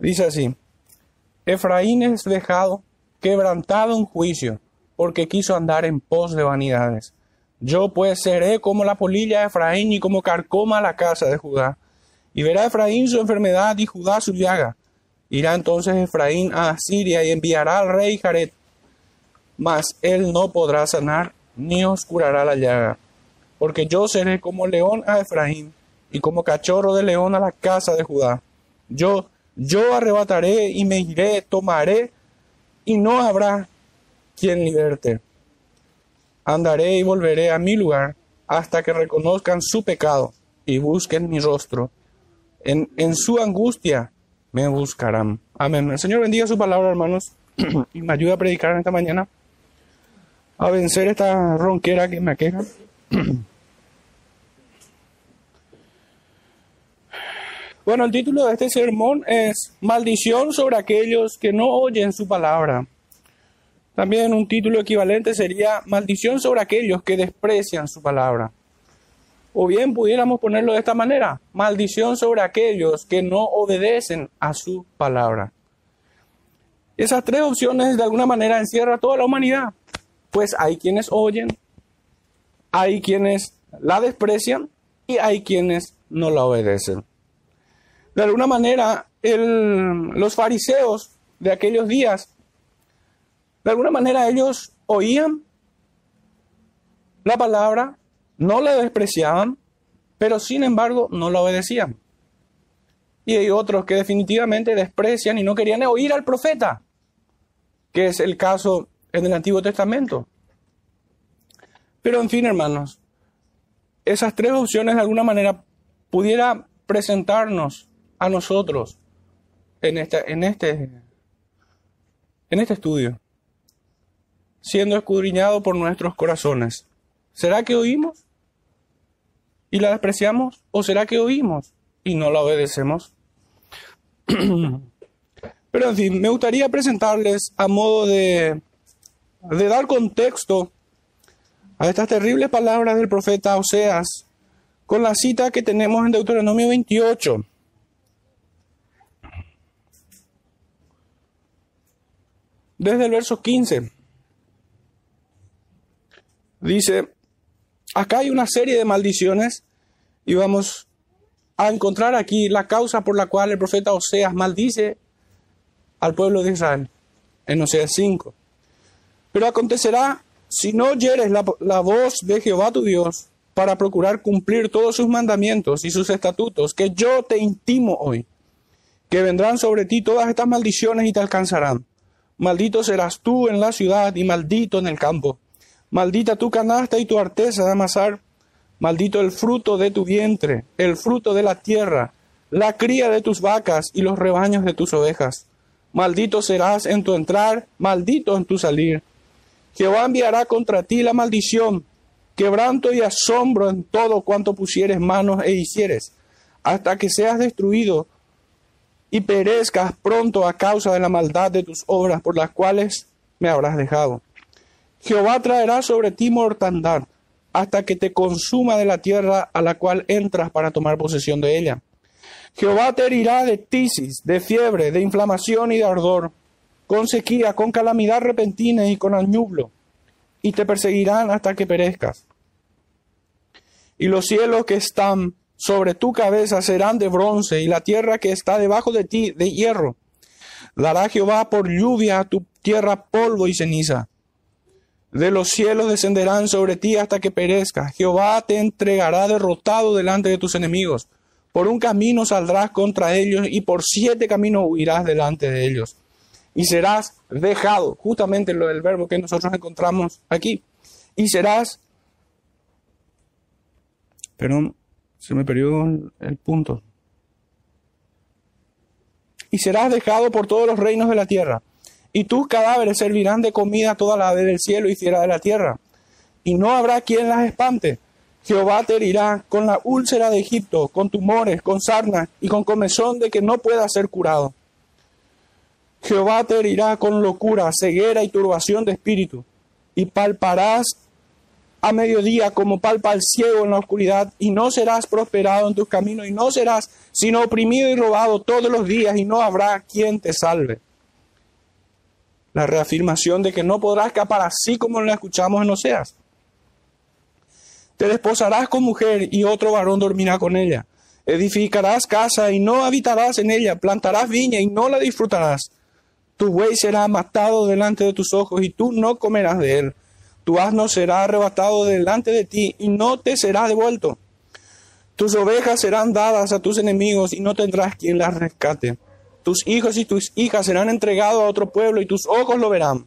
Dice así, Efraín es dejado, quebrantado en juicio, porque quiso andar en pos de vanidades. Yo pues seré como la polilla de Efraín y como carcoma la casa de Judá. Y verá Efraín su enfermedad y Judá su llaga. Irá entonces Efraín a Siria y enviará al rey Jared, mas él no podrá sanar ni os curará la llaga. Porque yo seré como león a Efraín y como cachorro de león a la casa de Judá. Yo, yo arrebataré y me iré, tomaré y no habrá quien liberte. Andaré y volveré a mi lugar hasta que reconozcan su pecado y busquen mi rostro. En, en su angustia me buscarán. Amén. El Señor bendiga su palabra, hermanos, y me ayuda a predicar en esta mañana, a vencer esta ronquera que me aqueja. Bueno, el título de este sermón es Maldición sobre aquellos que no oyen su palabra. También un título equivalente sería Maldición sobre aquellos que desprecian su palabra. O bien pudiéramos ponerlo de esta manera, maldición sobre aquellos que no obedecen a su palabra. Esas tres opciones de alguna manera encierra toda la humanidad, pues hay quienes oyen, hay quienes la desprecian y hay quienes no la obedecen. De alguna manera, los fariseos de aquellos días, de alguna manera ellos oían la palabra, no la despreciaban, pero sin embargo no la obedecían. Y hay otros que definitivamente desprecian y no querían oír al profeta, que es el caso en el Antiguo Testamento. Pero en fin, hermanos, esas tres opciones de alguna manera pudiera presentarnos a nosotros en, este, en, este, en este estudio, siendo escudriñado por nuestros corazones. ¿Será que oímos y la despreciamos? ¿O será que oímos y no la obedecemos? Pero en fin, me gustaría presentarles a modo de, de dar contexto a estas terribles palabras del profeta Oseas con la cita que tenemos en Deuteronomio 28. Desde el verso 15. Dice, acá hay una serie de maldiciones y vamos a encontrar aquí la causa por la cual el profeta Oseas maldice al pueblo de Israel, en Oseas 5. Pero acontecerá, si no oyeres la, la voz de Jehová tu Dios, para procurar cumplir todos sus mandamientos y sus estatutos, que yo te intimo hoy, que vendrán sobre ti todas estas maldiciones y te alcanzarán Maldito serás tú en la ciudad y maldito en el campo. Maldita tu canasta y tu arteza de amasar. Maldito el fruto de tu vientre, el fruto de la tierra, la cría de tus vacas y los rebaños de tus ovejas. Maldito serás en tu entrar, maldito en tu salir. Jehová enviará contra ti la maldición, quebranto y asombro en todo cuanto pusieres manos e hicieres, hasta que seas destruido y perezcas pronto a causa de la maldad de tus obras por las cuales me habrás dejado. Jehová traerá sobre ti mortandad hasta que te consuma de la tierra a la cual entras para tomar posesión de ella. Jehová te herirá de tisis, de fiebre, de inflamación y de ardor, con sequía, con calamidad repentina y con añublo, y te perseguirán hasta que perezcas. Y los cielos que están sobre tu cabeza serán de bronce y la tierra que está debajo de ti de hierro. Dará Jehová por lluvia a tu tierra polvo y ceniza. De los cielos descenderán sobre ti hasta que perezca. Jehová te entregará derrotado delante de tus enemigos. Por un camino saldrás contra ellos y por siete caminos huirás delante de ellos. Y serás dejado, justamente lo del verbo que nosotros encontramos aquí. Y serás, perdón, se me perdió el punto. Y serás dejado por todos los reinos de la tierra, y tus cadáveres servirán de comida a toda la ave del cielo y fiera de la tierra, y no habrá quien las espante. Jehová te herirá con la úlcera de Egipto, con tumores, con sarna y con comezón de que no pueda ser curado. Jehová te herirá con locura, ceguera y turbación de espíritu, y palparás a mediodía como palpa el ciego en la oscuridad, y no serás prosperado en tus caminos, y no serás sino oprimido y robado todos los días, y no habrá quien te salve. La reafirmación de que no podrás escapar así como lo escuchamos en Oseas. Te desposarás con mujer y otro varón dormirá con ella. Edificarás casa y no habitarás en ella. Plantarás viña y no la disfrutarás. Tu buey será matado delante de tus ojos y tú no comerás de él. Tu asno será arrebatado delante de ti y no te será devuelto. Tus ovejas serán dadas a tus enemigos y no tendrás quien las rescate. Tus hijos y tus hijas serán entregados a otro pueblo y tus ojos lo verán.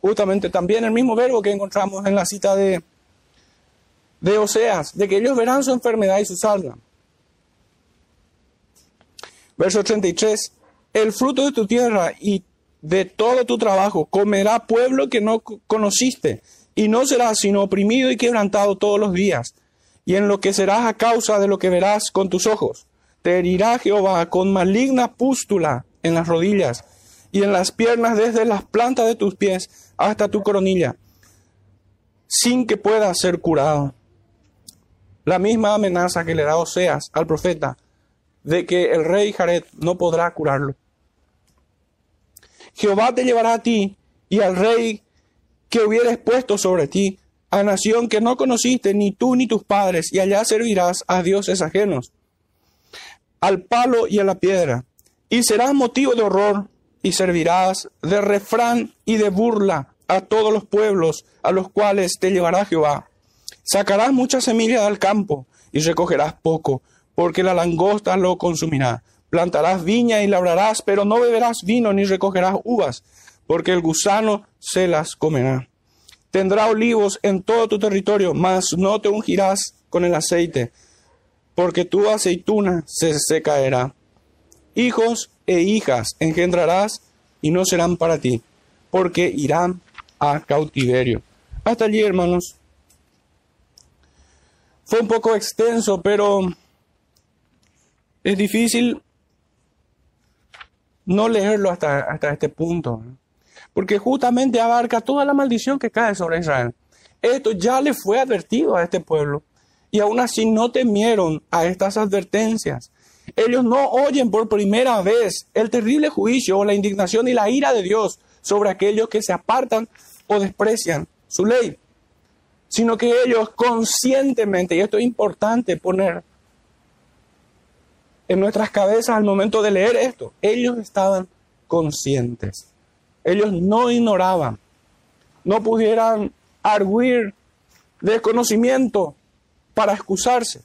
Justamente también el mismo verbo que encontramos en la cita de, de Oseas, de que ellos verán su enfermedad y su salva. Verso 33, el fruto de tu tierra y de todo tu trabajo comerá pueblo que no conociste, y no serás sino oprimido y quebrantado todos los días, y en lo que serás a causa de lo que verás con tus ojos. Te herirá Jehová con maligna pústula en las rodillas y en las piernas desde las plantas de tus pies hasta tu coronilla, sin que pueda ser curado. La misma amenaza que le da Oseas al profeta de que el rey Jared no podrá curarlo. Jehová te llevará a ti y al rey que hubieres puesto sobre ti, a nación que no conociste ni tú ni tus padres, y allá servirás a dioses ajenos, al palo y a la piedra, y serás motivo de horror, y servirás de refrán y de burla a todos los pueblos a los cuales te llevará Jehová. Sacarás mucha semilla del campo y recogerás poco, porque la langosta lo consumirá. Plantarás viña y labrarás, pero no beberás vino ni recogerás uvas, porque el gusano se las comerá. Tendrá olivos en todo tu territorio, mas no te ungirás con el aceite, porque tu aceituna se, se caerá. Hijos e hijas engendrarás y no serán para ti, porque irán a cautiverio. Hasta allí, hermanos. Fue un poco extenso, pero es difícil no leerlo hasta, hasta este punto, porque justamente abarca toda la maldición que cae sobre Israel. Esto ya le fue advertido a este pueblo y aún así no temieron a estas advertencias. Ellos no oyen por primera vez el terrible juicio o la indignación y la ira de Dios sobre aquellos que se apartan o desprecian su ley, sino que ellos conscientemente, y esto es importante poner en nuestras cabezas al momento de leer esto. Ellos estaban conscientes. Ellos no ignoraban. No pudieran arguir desconocimiento para excusarse.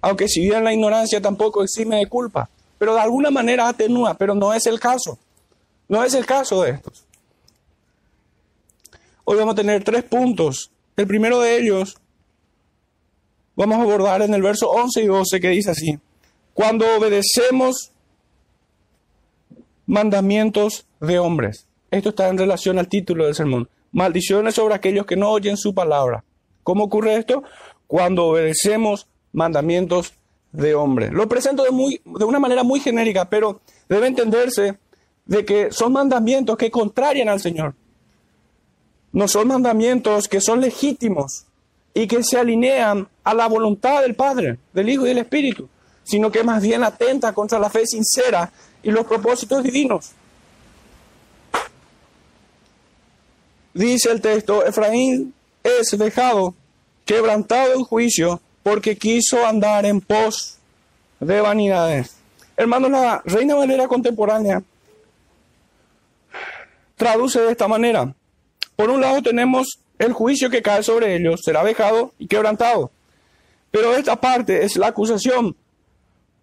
Aunque si bien la ignorancia tampoco exime de culpa. Pero de alguna manera atenúa, pero no es el caso. No es el caso de estos. Hoy vamos a tener tres puntos. El primero de ellos vamos a abordar en el verso 11 y 12 que dice así. Cuando obedecemos mandamientos de hombres. Esto está en relación al título del sermón. Maldiciones sobre aquellos que no oyen su palabra. ¿Cómo ocurre esto? Cuando obedecemos mandamientos de hombres. Lo presento de, muy, de una manera muy genérica, pero debe entenderse de que son mandamientos que contrarian al Señor. No son mandamientos que son legítimos y que se alinean a la voluntad del Padre, del Hijo y del Espíritu sino que más bien atenta contra la fe sincera y los propósitos divinos. Dice el texto, Efraín es dejado, quebrantado en juicio, porque quiso andar en pos de vanidades. Hermanos, la Reina Valera contemporánea traduce de esta manera. Por un lado tenemos el juicio que cae sobre ellos, será dejado y quebrantado. Pero esta parte es la acusación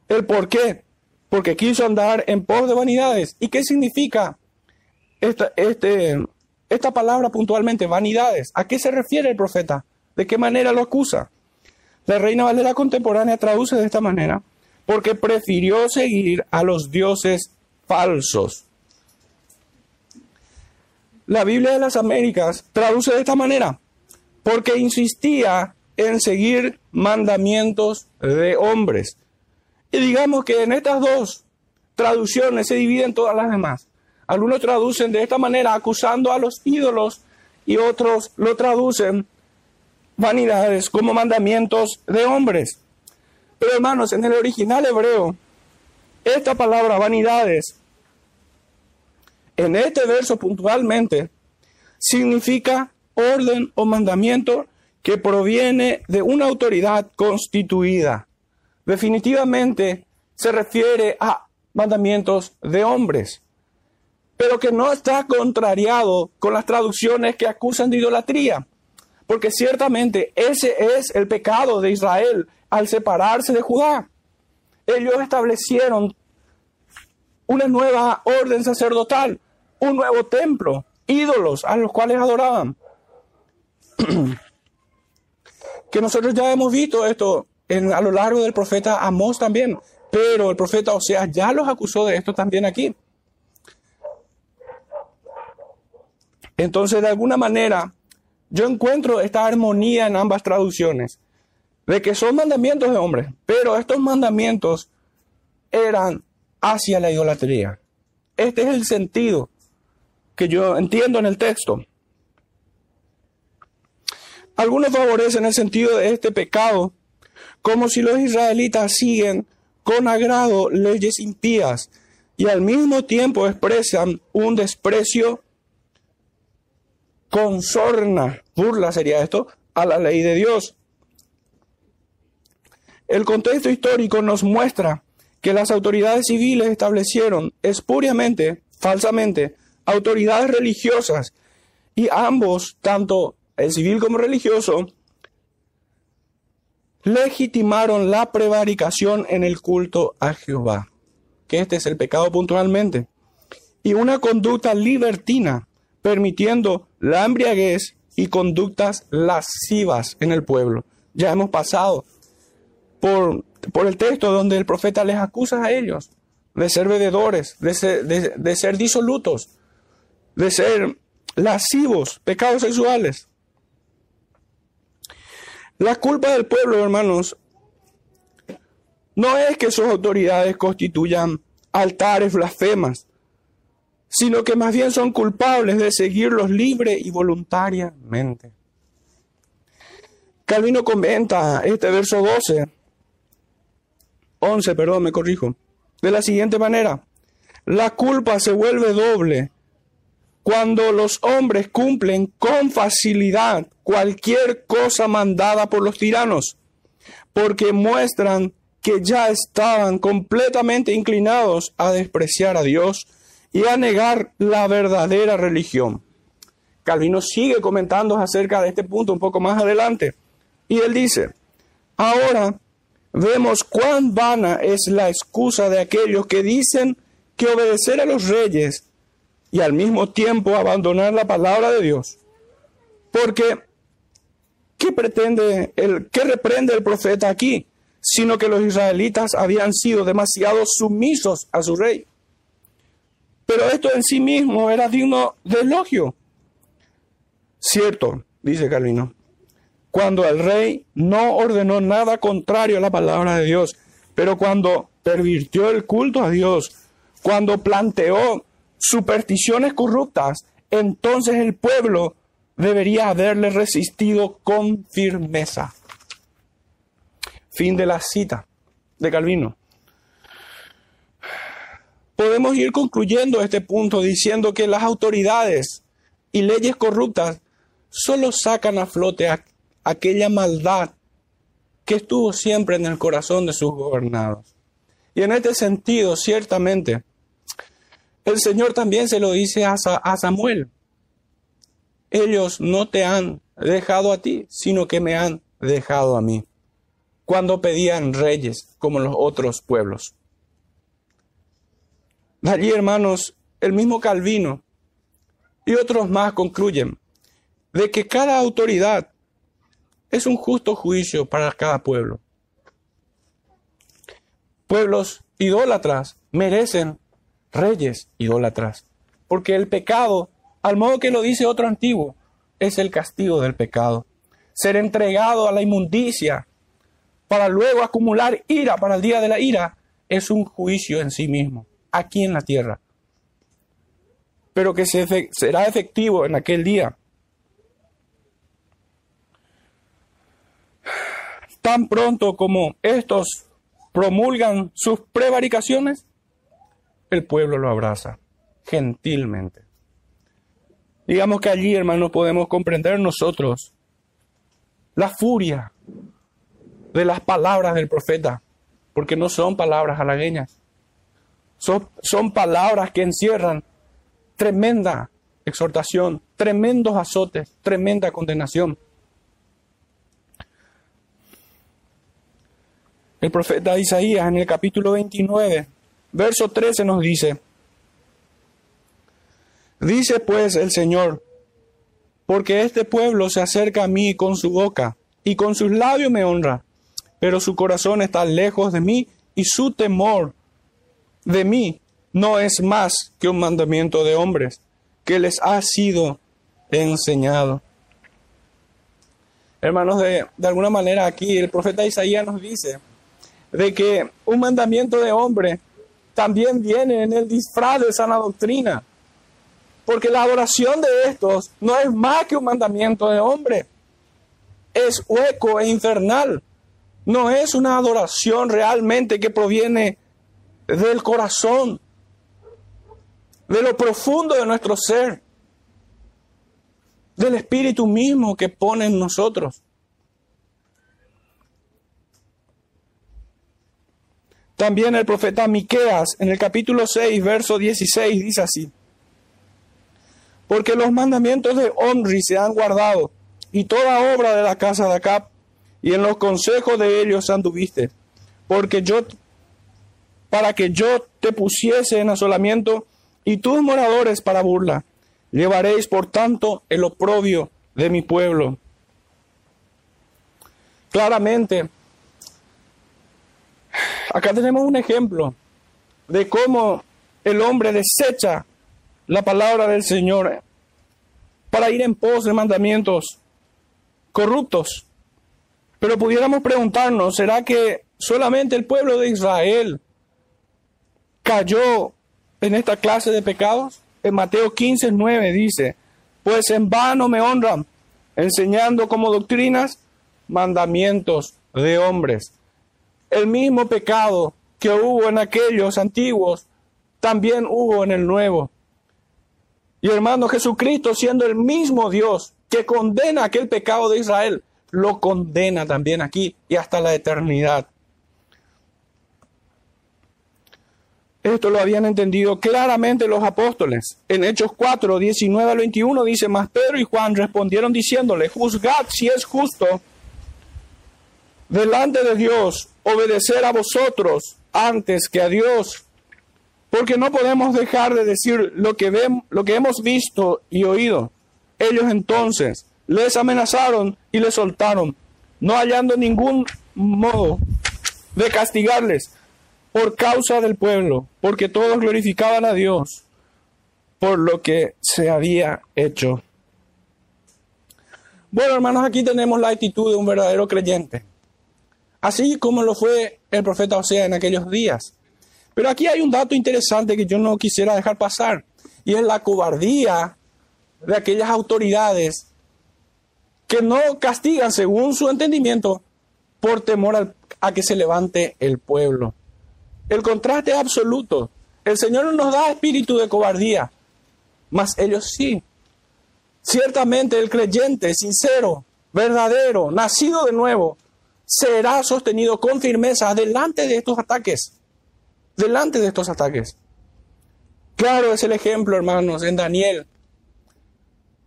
¿El por qué? Porque quiso andar en pos de vanidades. ¿Y qué significa esta, este, esta palabra puntualmente, vanidades? ¿A qué se refiere el profeta? ¿De qué manera lo acusa? La Reina Valera contemporánea traduce de esta manera, porque prefirió seguir a los dioses falsos. La Biblia de las Américas traduce de esta manera, porque insistía en seguir mandamientos de hombres. Y digamos que en estas dos traducciones se dividen todas las demás. Algunos traducen de esta manera acusando a los ídolos y otros lo traducen vanidades como mandamientos de hombres. Pero hermanos, en el original hebreo, esta palabra vanidades, en este verso puntualmente, significa orden o mandamiento que proviene de una autoridad constituida. Definitivamente se refiere a mandamientos de hombres, pero que no está contrariado con las traducciones que acusan de idolatría, porque ciertamente ese es el pecado de Israel al separarse de Judá. Ellos establecieron una nueva orden sacerdotal, un nuevo templo, ídolos a los cuales adoraban. que nosotros ya hemos visto esto a lo largo del profeta Amós también, pero el profeta Oseas ya los acusó de esto también aquí. Entonces, de alguna manera, yo encuentro esta armonía en ambas traducciones, de que son mandamientos de hombres, pero estos mandamientos eran hacia la idolatría. Este es el sentido que yo entiendo en el texto. Algunos favorecen el sentido de este pecado como si los israelitas siguen con agrado leyes impías y al mismo tiempo expresan un desprecio con sorna, burla sería esto, a la ley de Dios. El contexto histórico nos muestra que las autoridades civiles establecieron espuriamente, falsamente, autoridades religiosas y ambos, tanto el civil como religioso, legitimaron la prevaricación en el culto a Jehová, que este es el pecado puntualmente, y una conducta libertina, permitiendo la embriaguez y conductas lascivas en el pueblo. Ya hemos pasado por, por el texto donde el profeta les acusa a ellos de ser bebedores, de ser, de ser disolutos, de ser lascivos, pecados sexuales. La culpa del pueblo, hermanos, no es que sus autoridades constituyan altares blasfemas, sino que más bien son culpables de seguirlos libre y voluntariamente. Calvino comenta este verso 12, 11, perdón, me corrijo, de la siguiente manera. La culpa se vuelve doble cuando los hombres cumplen con facilidad cualquier cosa mandada por los tiranos, porque muestran que ya estaban completamente inclinados a despreciar a Dios y a negar la verdadera religión. Calvino sigue comentando acerca de este punto un poco más adelante, y él dice, ahora vemos cuán vana es la excusa de aquellos que dicen que obedecer a los reyes y al mismo tiempo abandonar la palabra de Dios. Porque, ¿qué pretende, el, qué reprende el profeta aquí? Sino que los israelitas habían sido demasiado sumisos a su rey. Pero esto en sí mismo era digno de elogio. Cierto, dice Calvino, cuando el rey no ordenó nada contrario a la palabra de Dios, pero cuando pervirtió el culto a Dios, cuando planteó supersticiones corruptas, entonces el pueblo debería haberle resistido con firmeza. Fin de la cita de Calvino. Podemos ir concluyendo este punto diciendo que las autoridades y leyes corruptas solo sacan a flote aquella maldad que estuvo siempre en el corazón de sus gobernados. Y en este sentido, ciertamente, el Señor también se lo dice a, Samuel. Ellos no te han dejado a ti, sino que me han dejado a mí, cuando pedían reyes como los otros pueblos. allí, hermanos, el mismo Calvino y otros más concluyen de que cada autoridad es un justo juicio para cada pueblo. Pueblos idólatras merecen reyes idólatras. Porque el pecado, al modo que lo dice otro antiguo, es el castigo del pecado. Ser entregado a la inmundicia para luego acumular ira para el día de la ira es un juicio en sí mismo, aquí en la tierra. Pero que se será efectivo en aquel día. tan pronto como estos promulgan sus prevaricaciones, el pueblo lo abraza gentilmente. Digamos que allí, hermanos, podemos comprender nosotros la furia de las palabras del profeta, porque no son palabras halagueñas, son, son palabras que encierran tremenda exhortación, tremendos azotes, tremenda condenación. El profeta Isaías en el capítulo 29, verso 13 nos dice, dice pues el Señor, porque este pueblo se acerca a mí con su boca y con sus labios me honra, pero su corazón está lejos de mí y su temor de mí no es más que un mandamiento de hombres que les ha sido enseñado. Hermanos, de, de alguna manera aquí el profeta Isaías nos dice de que un mandamiento de hombre también viene en el disfraz de sana doctrina. Porque la adoración de estos no es más que un mandamiento de hombre. Es hueco e infernal. No es una adoración realmente que proviene del corazón, de lo profundo de nuestro ser, del Espíritu mismo que pone en nosotros. También el profeta Miqueas en el capítulo 6, verso 16 dice así: Porque los mandamientos de Omri se han guardado y toda obra de la casa de Acab y en los consejos de ellos anduviste, porque yo para que yo te pusiese en asolamiento y tus moradores para burla. Llevaréis, por tanto, el oprobio de mi pueblo. Claramente, acá tenemos un ejemplo de cómo el hombre desecha la palabra del Señor para ir en pos de mandamientos corruptos. Pero pudiéramos preguntarnos, ¿será que solamente el pueblo de Israel cayó en esta clase de pecados? En Mateo 15, 9 dice, pues en vano me honran, enseñando como doctrinas mandamientos de hombres. El mismo pecado que hubo en aquellos antiguos, también hubo en el nuevo. Y hermano Jesucristo, siendo el mismo Dios que condena aquel pecado de Israel, lo condena también aquí y hasta la eternidad. Esto lo habían entendido claramente los apóstoles. En Hechos 4, 19 al 21 dice, más Pedro y Juan respondieron diciéndole, juzgad si es justo delante de Dios obedecer a vosotros antes que a Dios, porque no podemos dejar de decir lo que, vemos, lo que hemos visto y oído. Ellos entonces les amenazaron y les soltaron, no hallando ningún modo de castigarles por causa del pueblo, porque todos glorificaban a Dios por lo que se había hecho. Bueno, hermanos, aquí tenemos la actitud de un verdadero creyente, así como lo fue el profeta Osea en aquellos días. Pero aquí hay un dato interesante que yo no quisiera dejar pasar, y es la cobardía de aquellas autoridades que no castigan según su entendimiento por temor a que se levante el pueblo. El contraste es absoluto. El Señor no nos da espíritu de cobardía, mas ellos sí. Ciertamente el creyente sincero, verdadero, nacido de nuevo, será sostenido con firmeza delante de estos ataques. Delante de estos ataques. Claro es el ejemplo, hermanos, en Daniel,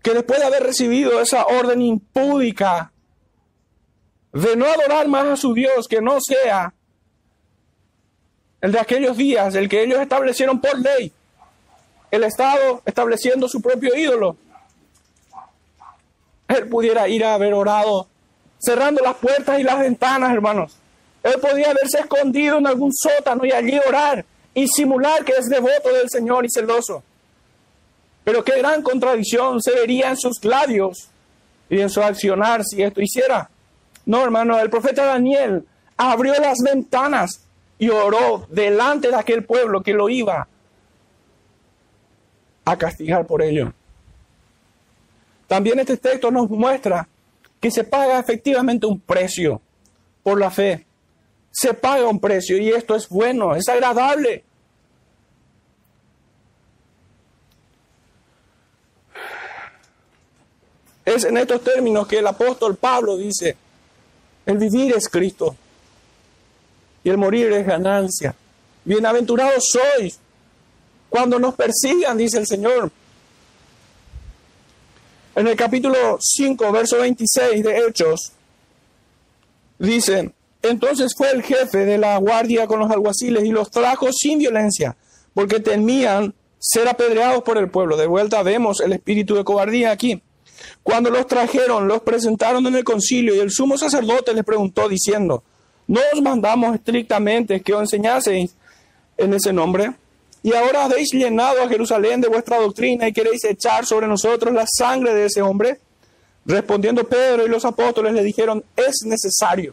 que después de haber recibido esa orden impúdica de no adorar más a su Dios que no sea el de aquellos días, el que ellos establecieron por ley, el Estado estableciendo su propio ídolo. Él pudiera ir a haber orado cerrando las puertas y las ventanas, hermanos. Él podía haberse escondido en algún sótano y allí orar y simular que es devoto del Señor y celoso. Pero qué gran contradicción se vería en sus labios y en su accionar si esto hiciera. No, hermano, el profeta Daniel abrió las ventanas y oró delante de aquel pueblo que lo iba a castigar por ello. También este texto nos muestra que se paga efectivamente un precio por la fe. Se paga un precio y esto es bueno, es agradable. Es en estos términos que el apóstol Pablo dice, el vivir es Cristo y el morir es ganancia. Bienaventurados sois cuando nos persigan, dice el Señor. En el capítulo 5, verso 26 de Hechos, dice, entonces fue el jefe de la guardia con los alguaciles y los trajo sin violencia, porque temían ser apedreados por el pueblo. De vuelta vemos el espíritu de cobardía aquí. Cuando los trajeron, los presentaron en el concilio y el sumo sacerdote les preguntó diciendo, ¿no os mandamos estrictamente que os enseñaseis en ese nombre? Y ahora habéis llenado a Jerusalén de vuestra doctrina y queréis echar sobre nosotros la sangre de ese hombre. Respondiendo Pedro y los apóstoles le dijeron, es necesario.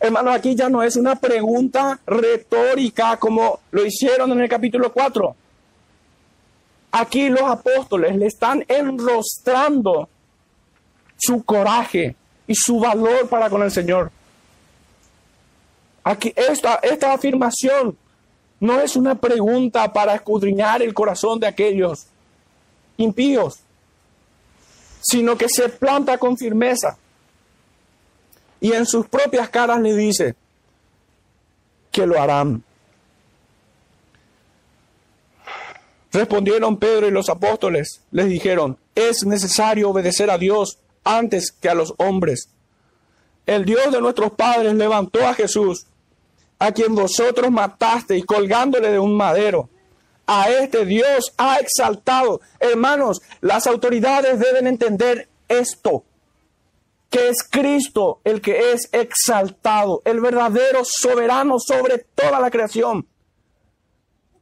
Hermano, aquí ya no es una pregunta retórica como lo hicieron en el capítulo 4. Aquí los apóstoles le están enrostrando su coraje y su valor para con el Señor. Aquí esta, esta afirmación no es una pregunta para escudriñar el corazón de aquellos impíos, sino que se planta con firmeza y en sus propias caras le dice que lo harán. Respondieron Pedro y los apóstoles, les dijeron, es necesario obedecer a Dios antes que a los hombres. El Dios de nuestros padres levantó a Jesús, a quien vosotros matasteis colgándole de un madero. A este Dios ha exaltado. Hermanos, las autoridades deben entender esto, que es Cristo el que es exaltado, el verdadero soberano sobre toda la creación.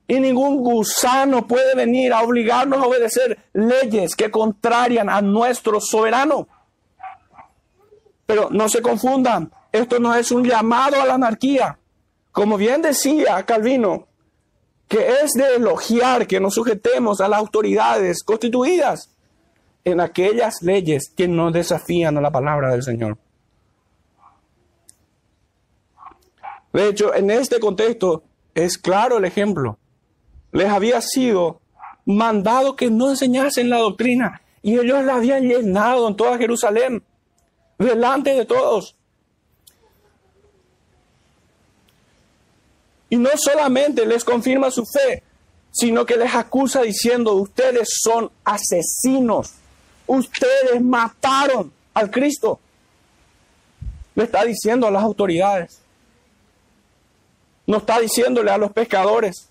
Y ningún gusano puede venir a obligarnos a obedecer leyes que contrarian a nuestro soberano. Pero no se confundan, esto no es un llamado a la anarquía. Como bien decía Calvino, que es de elogiar que nos sujetemos a las autoridades constituidas en aquellas leyes que no desafían a la palabra del Señor. De hecho, en este contexto es claro el ejemplo. Les había sido mandado que no enseñasen la doctrina y ellos la habían llenado en toda Jerusalén, delante de todos. Y no solamente les confirma su fe, sino que les acusa diciendo, ustedes son asesinos, ustedes mataron al Cristo. Le está diciendo a las autoridades, no está diciéndole a los pescadores.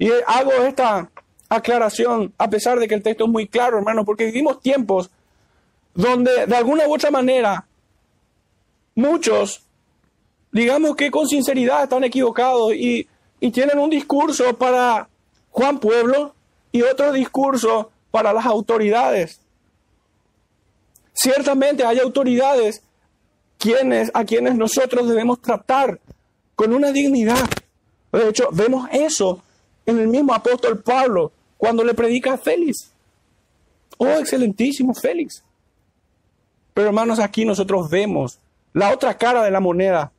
Y hago esta aclaración a pesar de que el texto es muy claro, hermano, porque vivimos tiempos donde de alguna u otra manera muchos digamos que con sinceridad están equivocados y, tienen un discurso para Juan Pueblo y otro discurso para las autoridades. Ciertamente hay autoridades quienes, a quienes nosotros debemos tratar con una dignidad. De hecho, vemos eso en el mismo apóstol Pablo cuando le predica a Félix. Oh, excelentísimo Félix. Pero hermanos, aquí nosotros vemos la otra cara de la moneda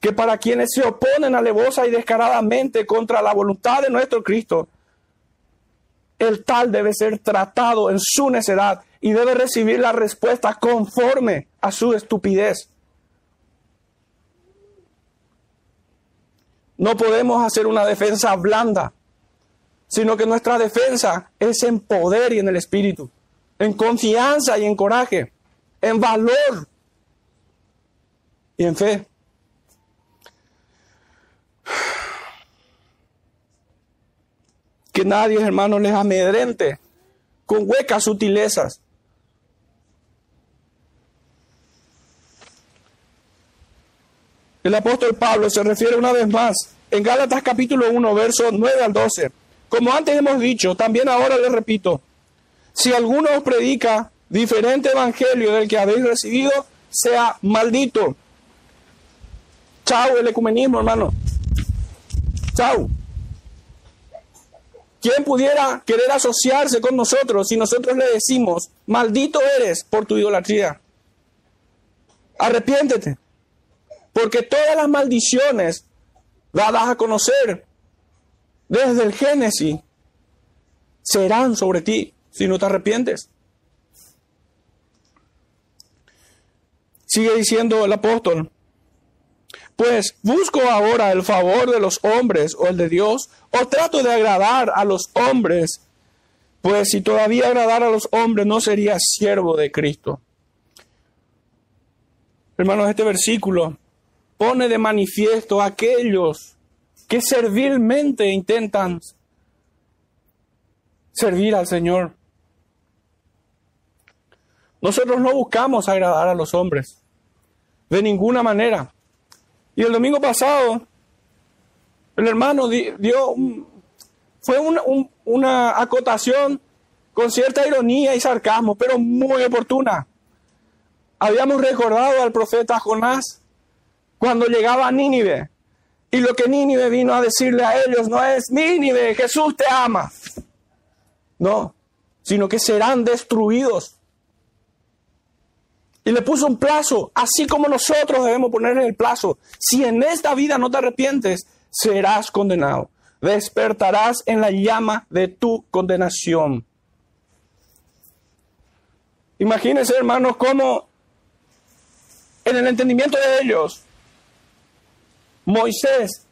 que para quienes se oponen alevosa y descaradamente contra la voluntad de nuestro Cristo, el tal debe ser tratado en su necedad y debe recibir la respuesta conforme a su estupidez. No podemos hacer una defensa blanda, sino que nuestra defensa es en poder y en el espíritu, en confianza y en coraje, en valor y en fe. Que nadie, hermano, les amedrente con huecas sutilezas. El apóstol Pablo se refiere una vez más en Gálatas capítulo 1, versos 9 al 12. Como antes hemos dicho, también ahora les repito, si alguno os predica diferente evangelio del que habéis recibido, sea maldito. Chao el ecumenismo, hermano. Chao. ¿Quién pudiera querer asociarse con nosotros si nosotros le decimos, maldito eres por tu idolatría? Arrepiéntete. Porque todas las maldiciones dadas a conocer desde el Génesis serán sobre ti si no te arrepientes. Sigue diciendo el apóstol, pues busco ahora el favor de los hombres o el de Dios, o trato de agradar a los hombres, pues si todavía agradar a los hombres no sería siervo de Cristo. Hermanos, este versículo pone de manifiesto a aquellos que servilmente intentan servir al Señor. Nosotros no buscamos agradar a los hombres, de ninguna manera. Y el domingo pasado, el hermano dio, fue una acotación con cierta ironía y sarcasmo, pero muy oportuna. Habíamos recordado al profeta Jonás cuando llegaba a Nínive. Y lo que Nínive vino a decirle a ellos no es, Nínive, Jesús te ama. No, sino que serán destruidos. Y le puso un plazo, así como nosotros debemos ponerle el plazo. Si en esta vida no te arrepientes, serás condenado. Despertarás en la llama de tu condenación. Imagínense, hermanos, cómo en el entendimiento de ellos, Moisés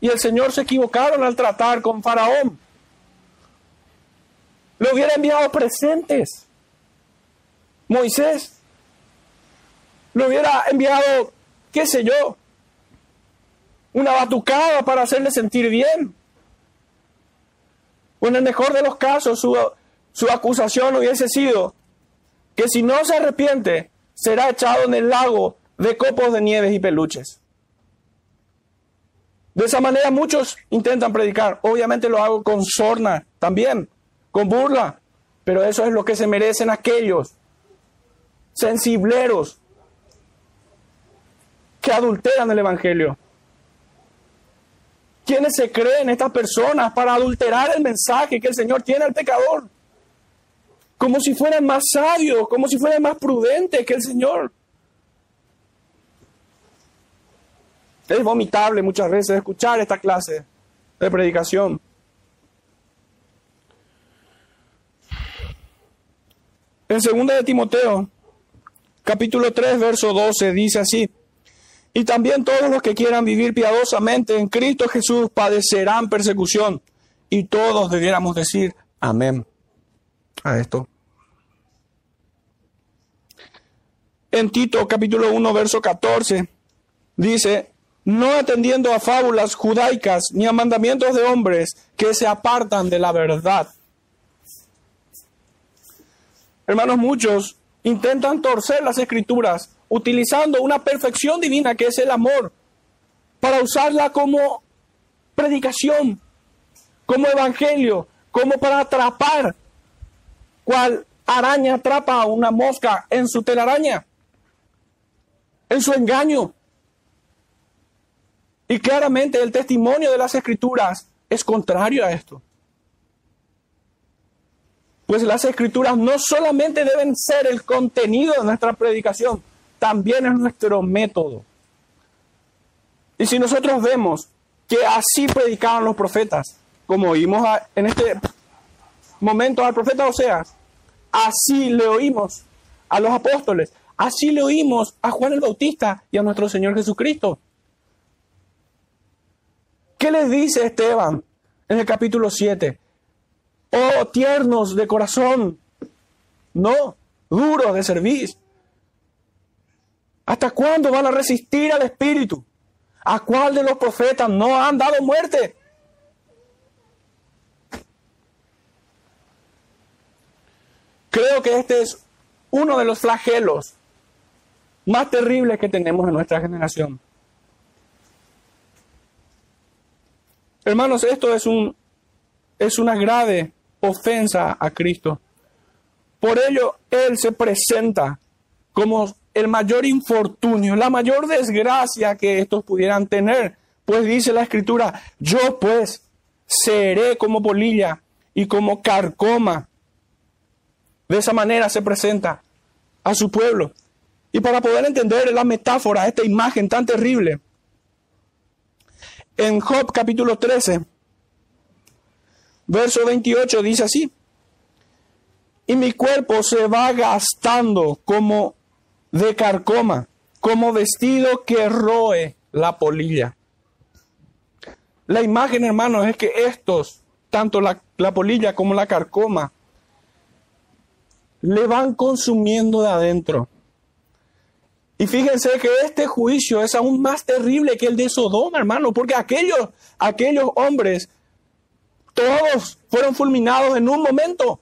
y el Señor se equivocaron al tratar con Faraón. Le hubiera enviado presentes. Moisés le hubiera enviado, qué sé yo, una batucada para hacerle sentir bien. O en el mejor de los casos, su, su acusación hubiese sido que si no se arrepiente, será echado en el lago de copos de nieves y peluches. De esa manera muchos intentan predicar. Obviamente lo hago con sorna también, con burla, pero eso es lo que se merecen aquellos sensibleros que adulteran el Evangelio. ¿Quiénes se creen estas personas para adulterar el mensaje que el Señor tiene al pecador? Como si fueran más sabios, como si fueran más prudentes que el Señor. Es vomitable muchas veces escuchar esta clase de predicación. En 2 de Timoteo, capítulo 3, verso 12, dice así, y también todos los que quieran vivir piadosamente en Cristo Jesús padecerán persecución, y todos debiéramos decir amén a esto. En Tito capítulo 1, verso 14, dice, no atendiendo a fábulas judaicas ni a mandamientos de hombres que se apartan de la verdad Hermanos, muchos intentan torcer las escrituras utilizando una perfección divina que es el amor para usarla como predicación, como evangelio, como para atrapar cual araña atrapa a una mosca en su telaraña, en su engaño. Y claramente el testimonio de las escrituras es contrario a esto. Pues las escrituras no solamente deben ser el contenido de nuestra predicación, también es nuestro método. Y si nosotros vemos que así predicaban los profetas, como oímos en este momento al profeta Oseas, así le oímos a los apóstoles, así le oímos a Juan el Bautista y a nuestro Señor Jesucristo. ¿Qué les dice Esteban en el capítulo 7? Oh, tiernos de corazón. No, duros de servir. ¿Hasta cuándo van a resistir al Espíritu? ¿A cuál de los profetas no han dado muerte? Creo que este es uno de los flagelos más terribles que tenemos en nuestra generación. Hermanos, esto es un es una grave ofensa a Cristo. Por ello, Él se presenta como el mayor infortunio, la mayor desgracia que estos pudieran tener. Pues dice la Escritura, yo pues seré como polilla y como carcoma. De esa manera se presenta a su pueblo. Y para poder entender la metáfora, esta imagen tan terrible, en Job capítulo 13, verso 28 dice así, y mi cuerpo se va gastando como de carcoma, como vestido que roe la polilla. La imagen, hermanos, es que estos, tanto la, la polilla como la carcoma, le van consumiendo de adentro. Y fíjense que este juicio es aún más terrible que el de Sodoma, hermano, porque aquellos, aquellos hombres, todos fueron fulminados en un momento.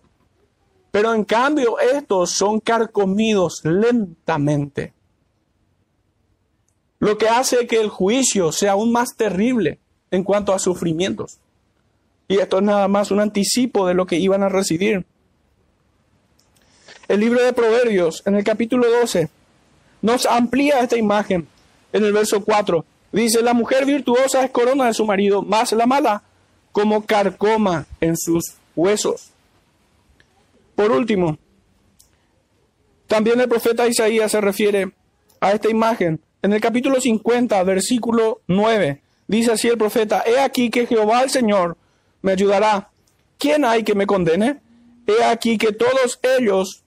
Pero en cambio estos son carcomidos lentamente. Lo que hace que el juicio sea aún más terrible en cuanto a sufrimientos. Y esto es nada más un anticipo de lo que iban a recibir. El libro de Proverbios, en el capítulo 12, nos amplía esta imagen. En el verso 4, dice, la mujer virtuosa es corona de su marido, más la mala como carcoma en sus huesos. Por último, también el profeta Isaías se refiere a esta imagen. En el capítulo 50, versículo 9, dice así el profeta, He aquí que Jehová el Señor me ayudará. ¿Quién hay que me condene? He aquí que todos ellos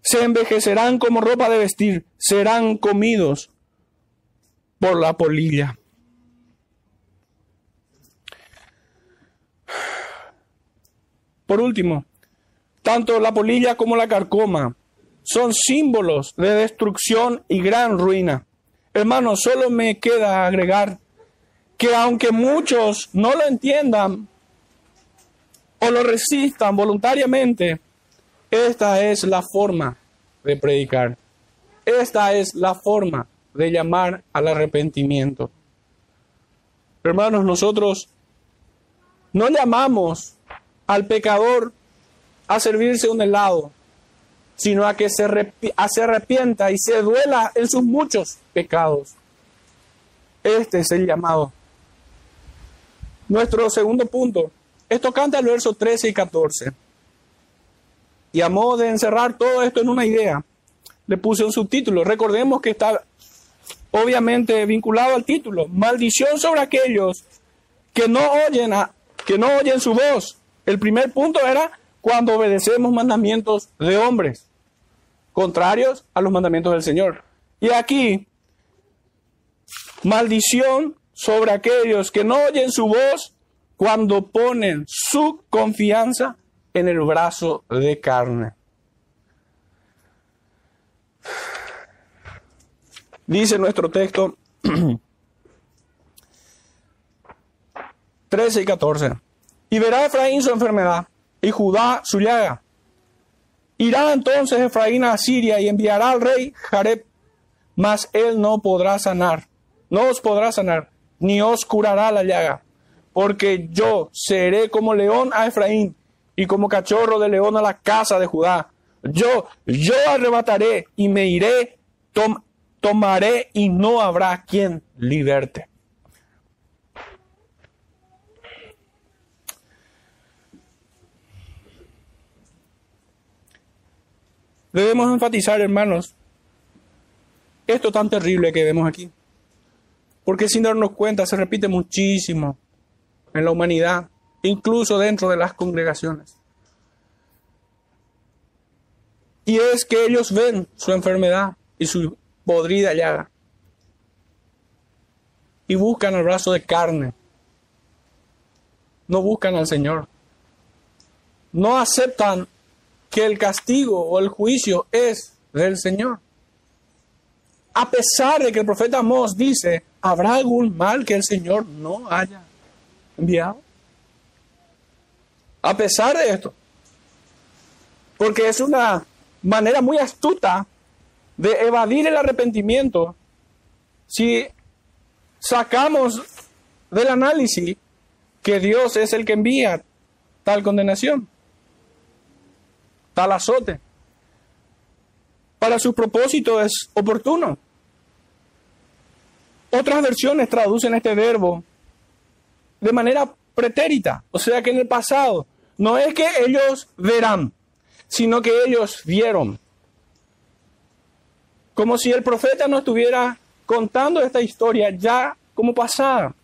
se envejecerán como ropa de vestir, serán comidos por la polilla. Por último, tanto la polilla como la carcoma son símbolos de destrucción y gran ruina. Hermano, solo me queda agregar que aunque muchos no lo entiendan o lo resistan voluntariamente, esta es la forma de predicar. Esta es la forma de llamar al arrepentimiento. Hermanos, nosotros no llamamos al pecador a servirse un helado, sino a que se, arrepienta y se duela en sus muchos pecados. Este es el llamado. Nuestro segundo punto esto canta el verso 13 y 14. Y a modo de encerrar todo esto en una idea, le puse un subtítulo. Recordemos que está obviamente vinculado al título. Maldición sobre aquellos que no oyen, a, que no oyen su voz. El primer punto era cuando obedecemos mandamientos de hombres, contrarios a los mandamientos del Señor. Y aquí, maldición sobre aquellos que no oyen su voz cuando ponen su confianza en el brazo de carne. Dice nuestro texto 13 y 14. Y verá Efraín su enfermedad y Judá su llaga. Irá entonces Efraín a Siria y enviará al rey Jareb, mas él no podrá sanar, no os podrá sanar, ni os curará la llaga, porque yo seré como león a Efraín y como cachorro de león a la casa de Judá. Yo, yo arrebataré y me iré, tomaré y no habrá quien liberte. Debemos enfatizar, hermanos, esto tan terrible que vemos aquí. Porque sin darnos cuenta se repite muchísimo en la humanidad, incluso dentro de las congregaciones. Y es que ellos ven su enfermedad y su podrida llaga. Y buscan el brazo de carne. No buscan al Señor. No aceptan que el castigo o el juicio es del Señor. A pesar de que el profeta Amós dice, ¿habrá algún mal que el Señor no haya enviado? A pesar de esto. Porque es una manera muy astuta de evadir el arrepentimiento si sacamos del análisis que Dios es el que envía tal condenación tal azote. Para su propósito es oportuno. Otras versiones traducen este verbo de manera pretérita, o sea que en el pasado no es que ellos verán, sino que ellos vieron. Como si el profeta no estuviera contando esta historia ya como pasada.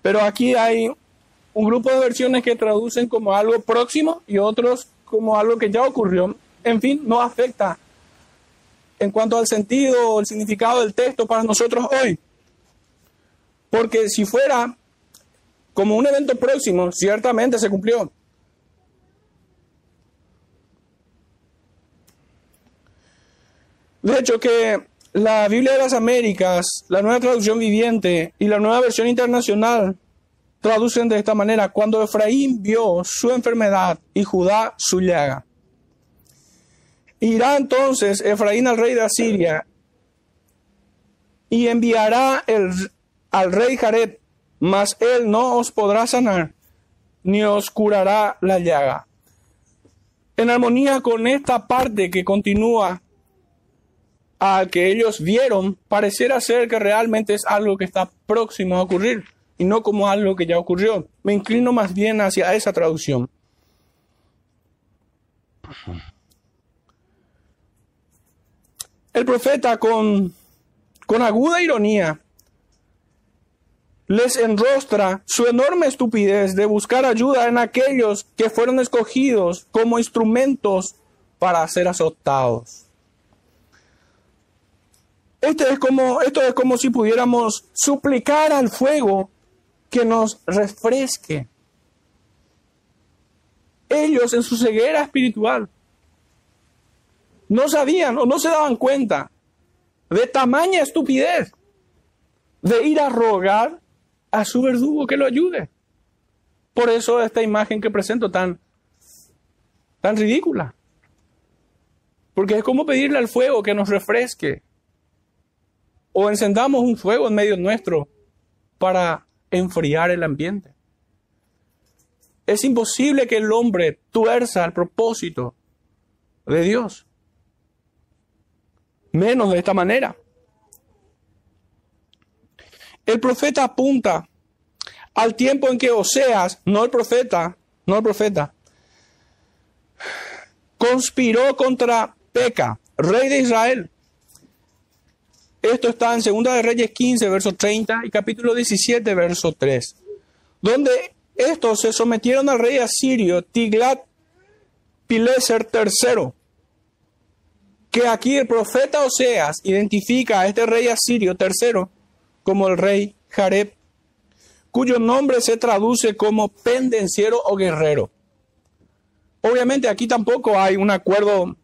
Pero aquí hay un grupo de versiones que traducen como algo próximo y otros como algo que ya ocurrió. En fin, no afecta en cuanto al sentido o el significado del texto para nosotros hoy. Porque si fuera como un evento próximo, ciertamente se cumplió. De hecho, que la Biblia de las Américas, la nueva traducción viviente y la nueva versión internacional traducen de esta manera, cuando Efraín vio su enfermedad y Judá su llaga. Irá entonces Efraín al rey de Asiria y enviará el, al rey Jared, mas él no os podrá sanar, ni os curará la llaga. En armonía con esta parte que continúa a que ellos vieron, pareciera ser que realmente es algo que está próximo a ocurrir y no como algo que ya ocurrió. Me inclino más bien hacia esa traducción. El profeta con, con aguda ironía les enrostra su enorme estupidez de buscar ayuda en aquellos que fueron escogidos como instrumentos para ser azotados. Este es como, esto es como si pudiéramos suplicar al fuego que nos refresque. Ellos en su ceguera espiritual no sabían o no se daban cuenta de tamaña estupidez de ir a rogar a su verdugo que lo ayude. Por eso esta imagen que presento tan, tan ridícula. Porque es como pedirle al fuego que nos refresque. O encendamos un fuego en medio nuestro para enfriar el ambiente. Es imposible que el hombre tuerza el propósito de Dios. Menos de esta manera. El profeta apunta al tiempo en que Oseas, no el profeta, no el profeta, conspiró contra Peca, rey de Israel, esto está en 2 de Reyes 15, verso 30 y capítulo 17, verso 3, donde estos se sometieron al rey asirio Tiglat Pileser III, que aquí el profeta Oseas identifica a este rey asirio tercero como el rey Jareb, cuyo nombre se traduce como pendenciero o guerrero. Obviamente aquí tampoco hay un acuerdo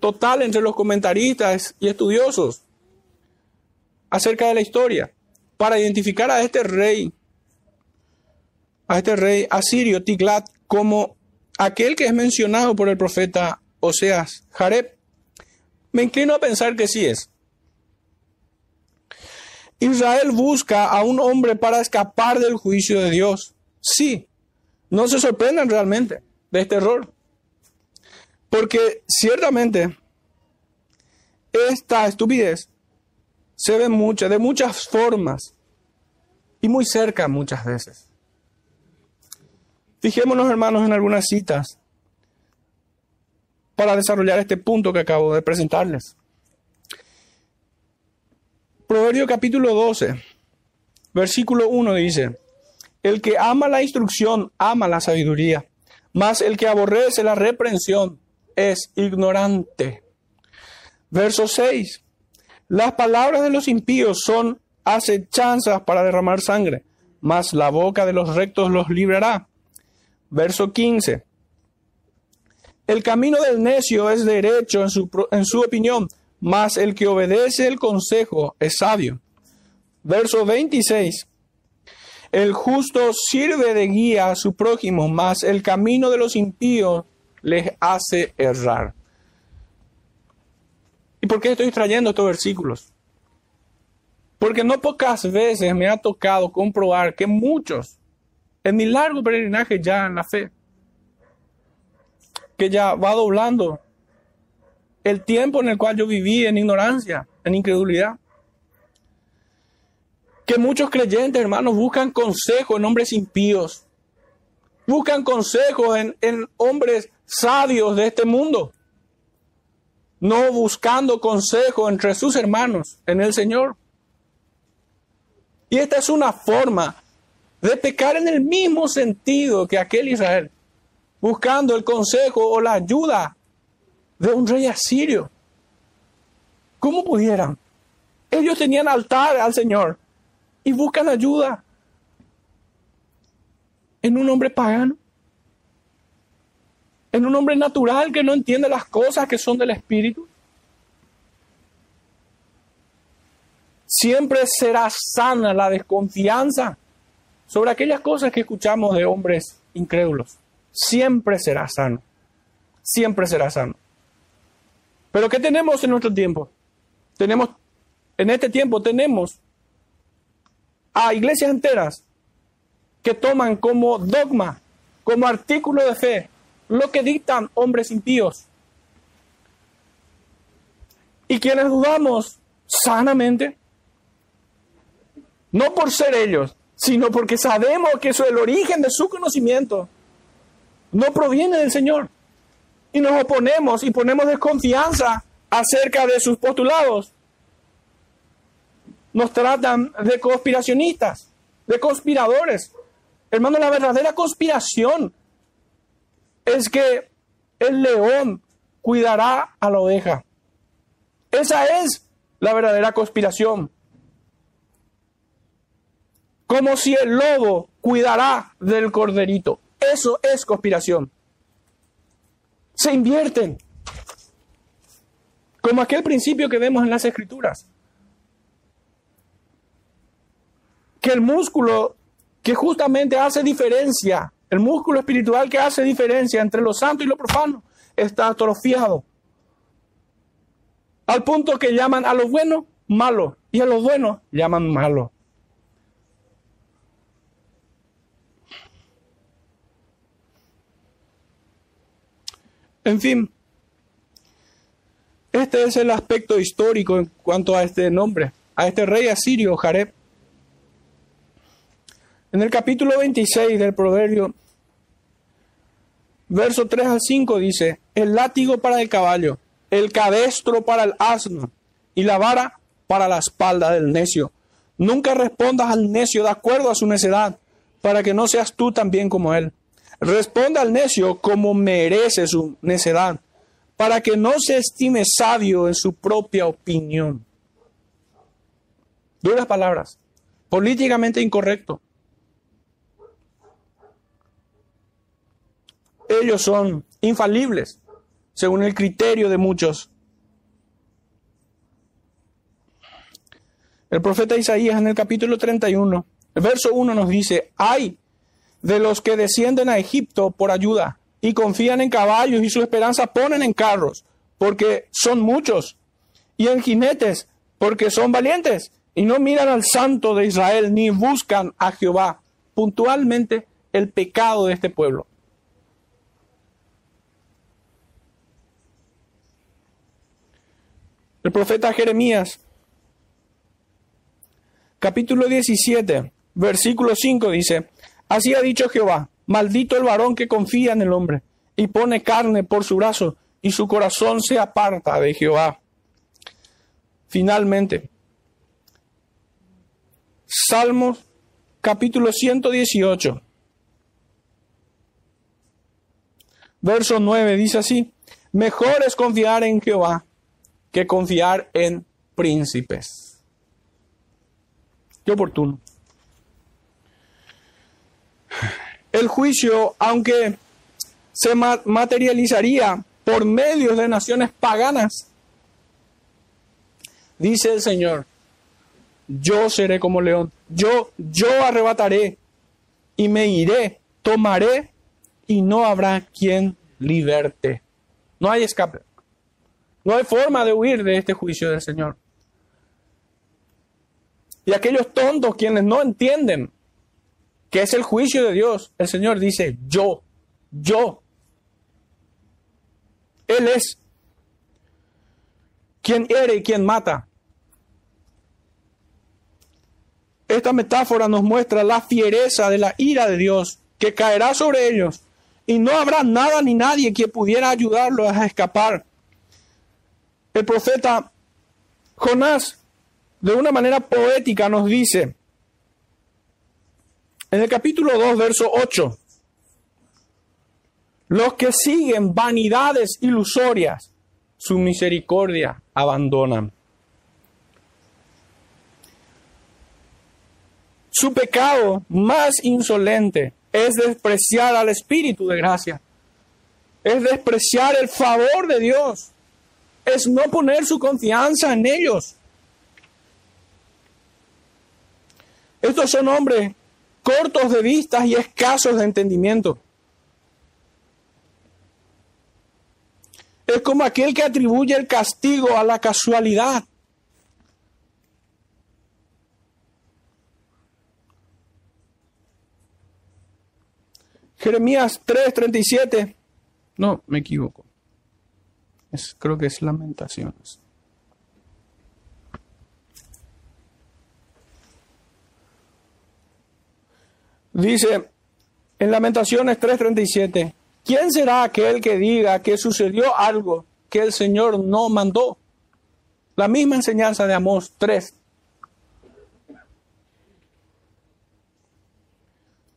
total entre los comentaristas y estudiosos acerca de la historia para identificar a este rey, a este rey asirio Tiglat, como aquel que es mencionado por el profeta Oseas, Jareb. Me inclino a pensar que sí es. Israel busca a un hombre para escapar del juicio de Dios. Sí, no se sorprendan realmente de este error. Porque ciertamente esta estupidez se ve muchas, de muchas formas y muy cerca muchas veces. Fijémonos, hermanos, en algunas citas para desarrollar este punto que acabo de presentarles. Proverbio capítulo 12, versículo 1 dice, el que ama la instrucción ama la sabiduría, mas el que aborrece la reprensión es ignorante. Verso 6, las palabras de los impíos son acechanzas para derramar sangre, mas la boca de los rectos los librará. Verso 15. El camino del necio es derecho en su, en su opinión, mas el que obedece el consejo es sabio. Verso 26. El justo sirve de guía a su prójimo, mas el camino de los impíos les hace errar. ¿Y por qué estoy trayendo estos versículos? Porque no pocas veces me ha tocado comprobar que muchos, en mi largo peregrinaje ya en la fe, que ya va doblando el tiempo en el cual yo viví en ignorancia, en incredulidad, que muchos creyentes, hermanos, buscan consejo en hombres impíos, buscan consejo en, en hombres sabios de este mundo no buscando consejo entre sus hermanos en el Señor. Y esta es una forma de pecar en el mismo sentido que aquel Israel, buscando el consejo o la ayuda de un rey asirio. ¿Cómo pudieran? Ellos tenían altar al Señor y buscan ayuda en un hombre pagano, en un hombre natural que no entiende las cosas que son del Espíritu. Siempre será sana la desconfianza sobre aquellas cosas que escuchamos de hombres incrédulos. Siempre será sano. Siempre será sano. Pero ¿qué tenemos en nuestro tiempo? Tenemos, en este tiempo tenemos a iglesias enteras que toman como dogma, como artículo de fe, lo que dictan hombres impíos. Y quienes dudamos sanamente, no por ser ellos, sino porque sabemos que eso, el origen de su conocimiento no proviene del Señor. Y nos oponemos y ponemos desconfianza acerca de sus postulados. Nos tratan de conspiracionistas, de conspiradores, Hermano, la verdadera conspiración es que el león cuidará a la oveja. Esa es la verdadera conspiración. Como si el lobo cuidará del corderito. Eso es conspiración. Se invierten. Como aquel principio que vemos en las escrituras. Que el músculo que justamente hace diferencia, el músculo espiritual que hace diferencia entre lo santo y lo profano, está atrofiado. Al punto que llaman a lo bueno malo y a lo bueno llaman malo. En fin, este es el aspecto histórico en cuanto a este nombre, a este rey asirio, Jareb. En el capítulo 26 del Proverbio, verso 3 al 5 dice, el látigo para el caballo, el cabestro para el asno y la vara para la espalda del necio. Nunca respondas al necio de acuerdo a su necedad, para que no seas tú también como él. Responda al necio como merece su necedad, para que no se estime sabio en su propia opinión. Duras palabras, políticamente incorrecto. Ellos son infalibles, según el criterio de muchos. El profeta Isaías en el capítulo 31, el verso 1 nos dice, hay de los que descienden a Egipto por ayuda y confían en caballos y su esperanza ponen en carros, porque son muchos, y en jinetes, porque son valientes, y no miran al santo de Israel ni buscan a Jehová. Puntualmente el pecado de este pueblo. El profeta Jeremías, capítulo 17, versículo 5 dice, Así ha dicho Jehová, maldito el varón que confía en el hombre y pone carne por su brazo y su corazón se aparta de Jehová. Finalmente, Salmos capítulo 118, verso 9 dice así, mejor es confiar en Jehová que confiar en príncipes. Qué oportuno. El juicio, aunque se materializaría por medio de naciones paganas, dice el Señor, yo seré como león, yo, yo arrebataré y me iré, tomaré y no habrá quien liberte. No hay escape. No hay forma de huir de este juicio del Señor. Y aquellos tontos quienes no entienden que es el juicio de Dios, el Señor dice, yo, yo. Él es quien hiere y quien mata. Esta metáfora nos muestra la fiereza de la ira de Dios que caerá sobre ellos y no habrá nada ni nadie que pudiera ayudarlos a escapar El profeta Jonás, de una manera poética, nos dice, en el capítulo 2, verso 8, los que siguen vanidades ilusorias, su misericordia abandonan. Su pecado más insolente es despreciar al Espíritu de gracia, es despreciar el favor de Dios, es no poner su confianza en ellos. Estos son hombres cortos de vistas y escasos de entendimiento. Es como aquel que atribuye el castigo a la casualidad. Jeremías 3:37. No, me equivoco. Es, creo que es Lamentaciones. Dice en Lamentaciones 3:37, ¿quién será aquel que diga que sucedió algo que el Señor no mandó? La misma enseñanza de Amós 3.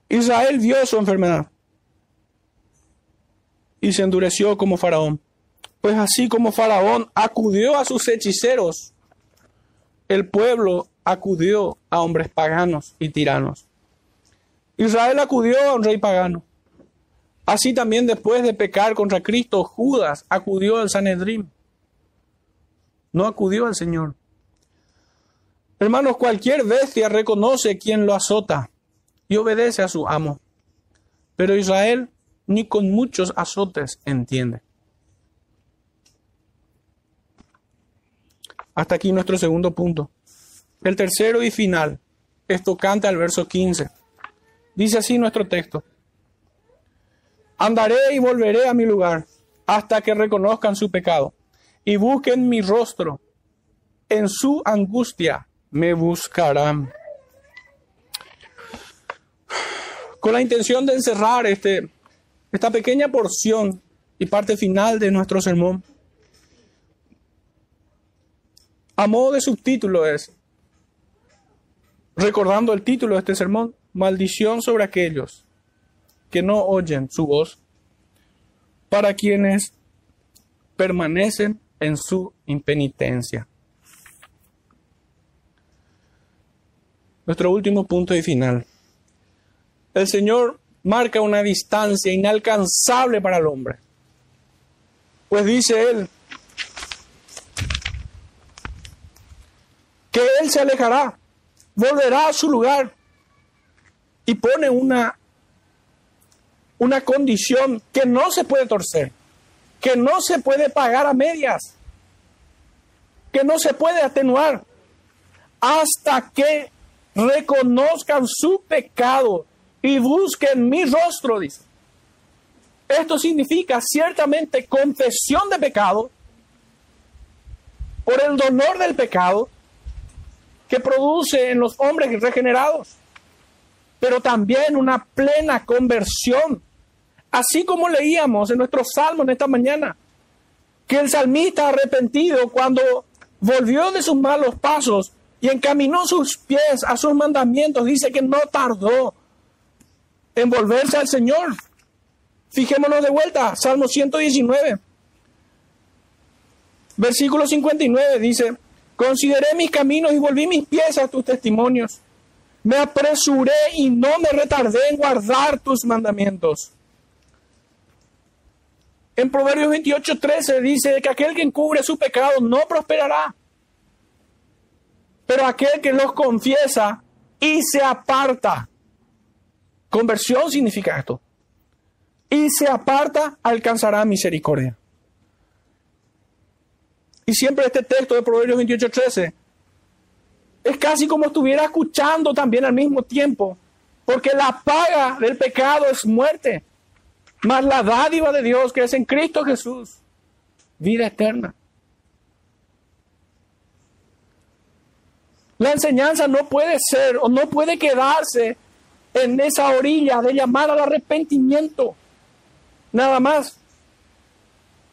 Israel vio su enfermedad y se endureció como faraón. Pues así como faraón acudió a sus hechiceros, el pueblo acudió a hombres paganos y tiranos. Israel acudió a un rey pagano. Así también después de pecar contra Cristo, Judas acudió al Sanedrín. No acudió al Señor. Hermanos, cualquier bestia reconoce quien lo azota y obedece a su amo. Pero Israel ni con muchos azotes entiende. Hasta aquí nuestro segundo punto. El tercero y final esto canta al verso 15. Dice así nuestro texto. Andaré y volveré a mi lugar hasta que reconozcan su pecado y busquen mi rostro. En su angustia me buscarán. Con la intención de encerrar este esta pequeña porción y parte final de nuestro sermón, a modo de subtítulo es, recordando el título de este sermón, maldición sobre aquellos que no oyen su voz, para quienes permanecen en su impenitencia. Nuestro último punto y final. El Señor marca una distancia inalcanzable para el hombre. Pues dice él que él se alejará, volverá a su lugar y pone una, una condición que no se puede torcer, que no se puede pagar a medias, que no se puede atenuar hasta que reconozcan su pecado y busquen mi rostro, dice. Esto significa ciertamente confesión de pecado por el dolor del pecado que produce en los hombres regenerados, pero también una plena conversión, así como leíamos en nuestro salmo en esta mañana, que el salmista arrepentido cuando volvió de sus malos pasos y encaminó sus pies a sus mandamientos, dice que no tardó envolverse al Señor. Fijémonos de vuelta, Salmo 119, versículo 59 dice, consideré mis caminos y volví mis pies a tus testimonios. Me apresuré y no me retardé en guardar tus mandamientos. En Proverbios 28, 13 dice que aquel que encubre su pecado no prosperará. Pero aquel que los confiesa y se aparta Conversión significa esto. Y se aparta, alcanzará misericordia. Y siempre este texto de Proverbios 28:13 es casi como estuviera escuchando también al mismo tiempo, porque la paga del pecado es muerte, mas la dádiva de Dios que es en Cristo Jesús, vida eterna. La enseñanza no puede ser o no puede quedarse en esa orilla de llamar al arrepentimiento. Nada más.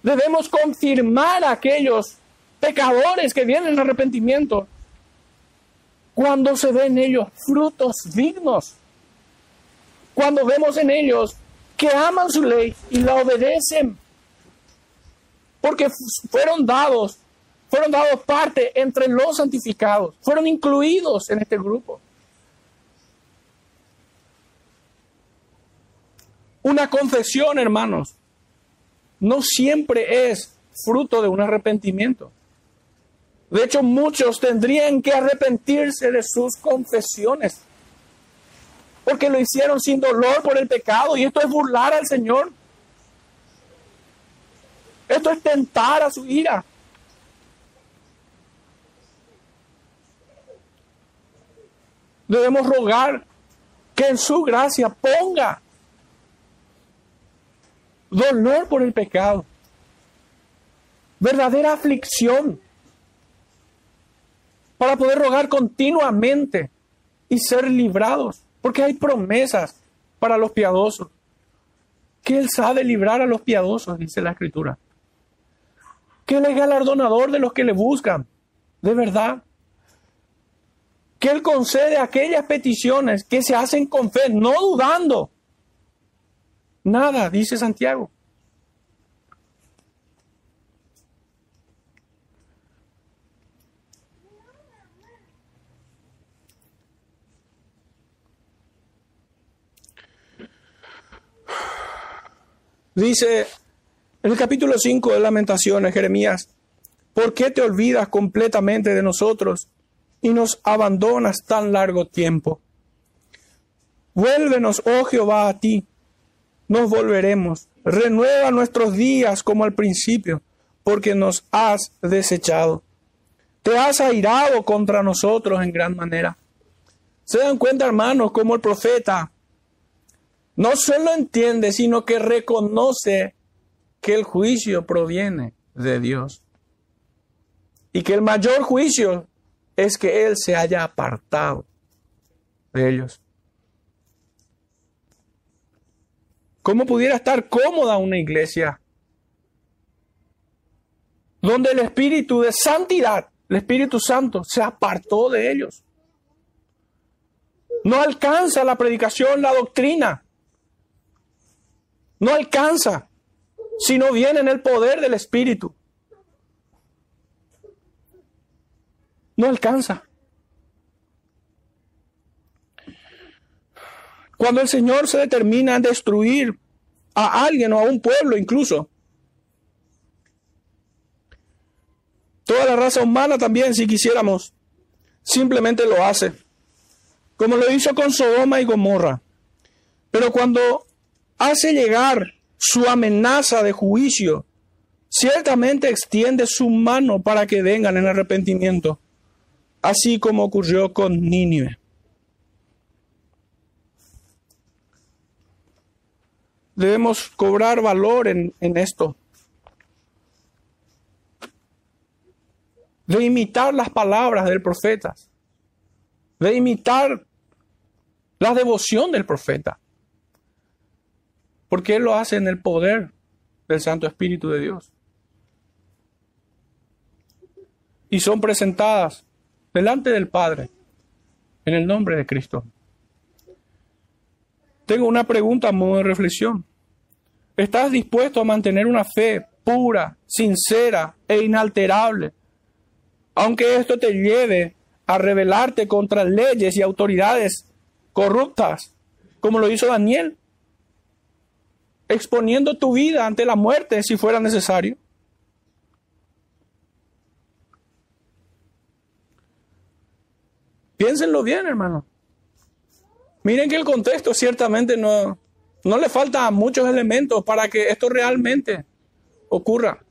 Debemos confirmar a aquellos pecadores que vienen al arrepentimiento, cuando se ven en ellos frutos dignos, cuando vemos en ellos que aman su ley y la obedecen, porque fueron dados, fueron dados parte entre los santificados, fueron incluidos en este grupo. Una confesión, hermanos, no siempre es fruto de un arrepentimiento. De hecho, muchos tendrían que arrepentirse de sus confesiones, porque lo hicieron sin dolor por el pecado, y esto es burlar al Señor. Esto es tentar a su ira. Debemos rogar que en su gracia ponga dolor por el pecado, verdadera aflicción, para poder rogar continuamente y ser librados, porque hay promesas para los piadosos, que Él sabe librar a los piadosos, dice la Escritura, que Él es galardonador de los que le buscan, de verdad, que Él concede aquellas peticiones que se hacen con fe, no dudando, Nada, dice Santiago. Dice en el capítulo 5 de Lamentaciones, Jeremías, ¿por qué te olvidas completamente de nosotros y nos abandonas tan largo tiempo? Vuélvenos, oh Jehová, a ti nos volveremos. Renueva nuestros días como al principio, porque nos has desechado. Te has airado contra nosotros en gran manera. Se dan cuenta, hermanos, como el profeta no solo entiende, sino que reconoce que el juicio proviene de Dios. Y que el mayor juicio es que Él se haya apartado de ellos. ¿Cómo pudiera estar cómoda una iglesia donde el Espíritu de santidad, el Espíritu Santo, se apartó de ellos? No alcanza la predicación, la doctrina. No alcanza si no viene en el poder del Espíritu. No alcanza. Cuando el Señor se determina a destruir a alguien o a un pueblo incluso, toda la raza humana también, si quisiéramos, simplemente lo hace, como lo hizo con Sodoma y Gomorra. Pero cuando hace llegar su amenaza de juicio, ciertamente extiende su mano para que vengan en arrepentimiento, así como ocurrió con Nínive. Debemos cobrar valor en, esto. De imitar las palabras del profeta. De imitar la devoción del profeta. Porque Él lo hace en el poder del Santo Espíritu de Dios. Y son presentadas delante del Padre en el nombre de Cristo. Tengo una pregunta a modo de reflexión. ¿Estás dispuesto a mantener una fe pura, sincera e inalterable, aunque esto te lleve a rebelarte contra leyes y autoridades corruptas, como lo hizo Daniel, exponiendo tu vida ante la muerte si fuera necesario? Piénsenlo bien, hermano. Miren que el contexto ciertamente no, no le falta muchos elementos para que esto realmente ocurra.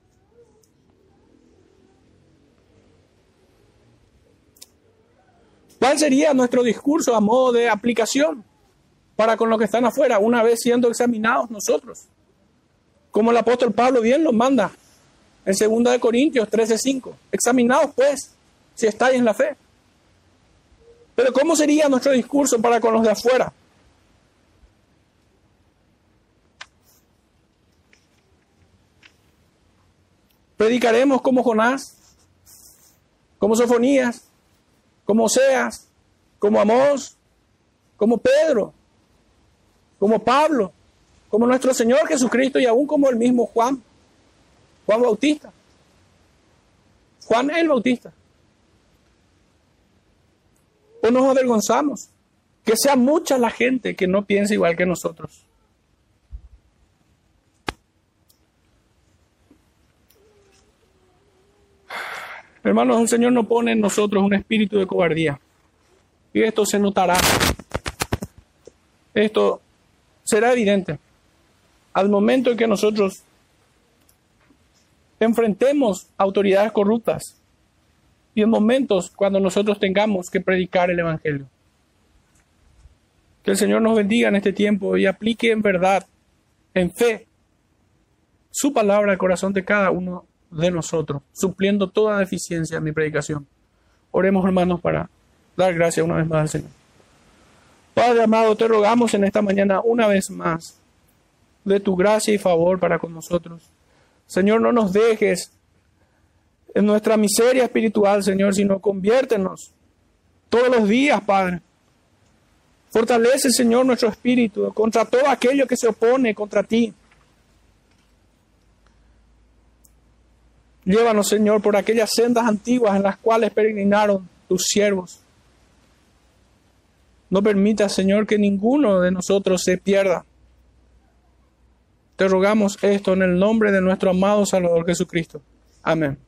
¿Cuál sería nuestro discurso a modo de aplicación para con los que están afuera, una vez siendo examinados nosotros? Como el apóstol Pablo bien nos manda en 2 Corintios 13:5. Examinados pues, si estáis en la fe. Pero ¿cómo sería nuestro discurso para con los de afuera? ¿Predicaremos como Jonás, como Sofonías, como Oseas, como Amós, como Pedro, como Pablo, como nuestro Señor Jesucristo y aún como el mismo Juan, Juan Bautista. Juan el Bautista. O nos avergonzamos. Que sea mucha la gente que no piensa igual que nosotros. Hermanos, el Señor no pone en nosotros un espíritu de cobardía. Y esto se notará. Esto será evidente. Al momento en que nosotros enfrentemos autoridades corruptas y en momentos cuando nosotros tengamos que predicar el Evangelio. Que el Señor nos bendiga en este tiempo y aplique en verdad, en fe, su palabra al corazón de cada uno de nosotros, supliendo toda deficiencia en mi predicación. Oremos, hermanos, para dar gracias una vez más al Señor. Padre amado, te rogamos en esta mañana una vez más de tu gracia y favor para con nosotros. Señor, no nos dejes en nuestra miseria espiritual, Señor, sino conviértenos todos los días, Padre. Fortalece, Señor, nuestro espíritu contra todo aquello que se opone contra ti. Llévanos, Señor, por aquellas sendas antiguas en las cuales peregrinaron tus siervos. No permita, Señor, que ninguno de nosotros se pierda. Te rogamos esto en el nombre de nuestro amado Salvador Jesucristo. Amén.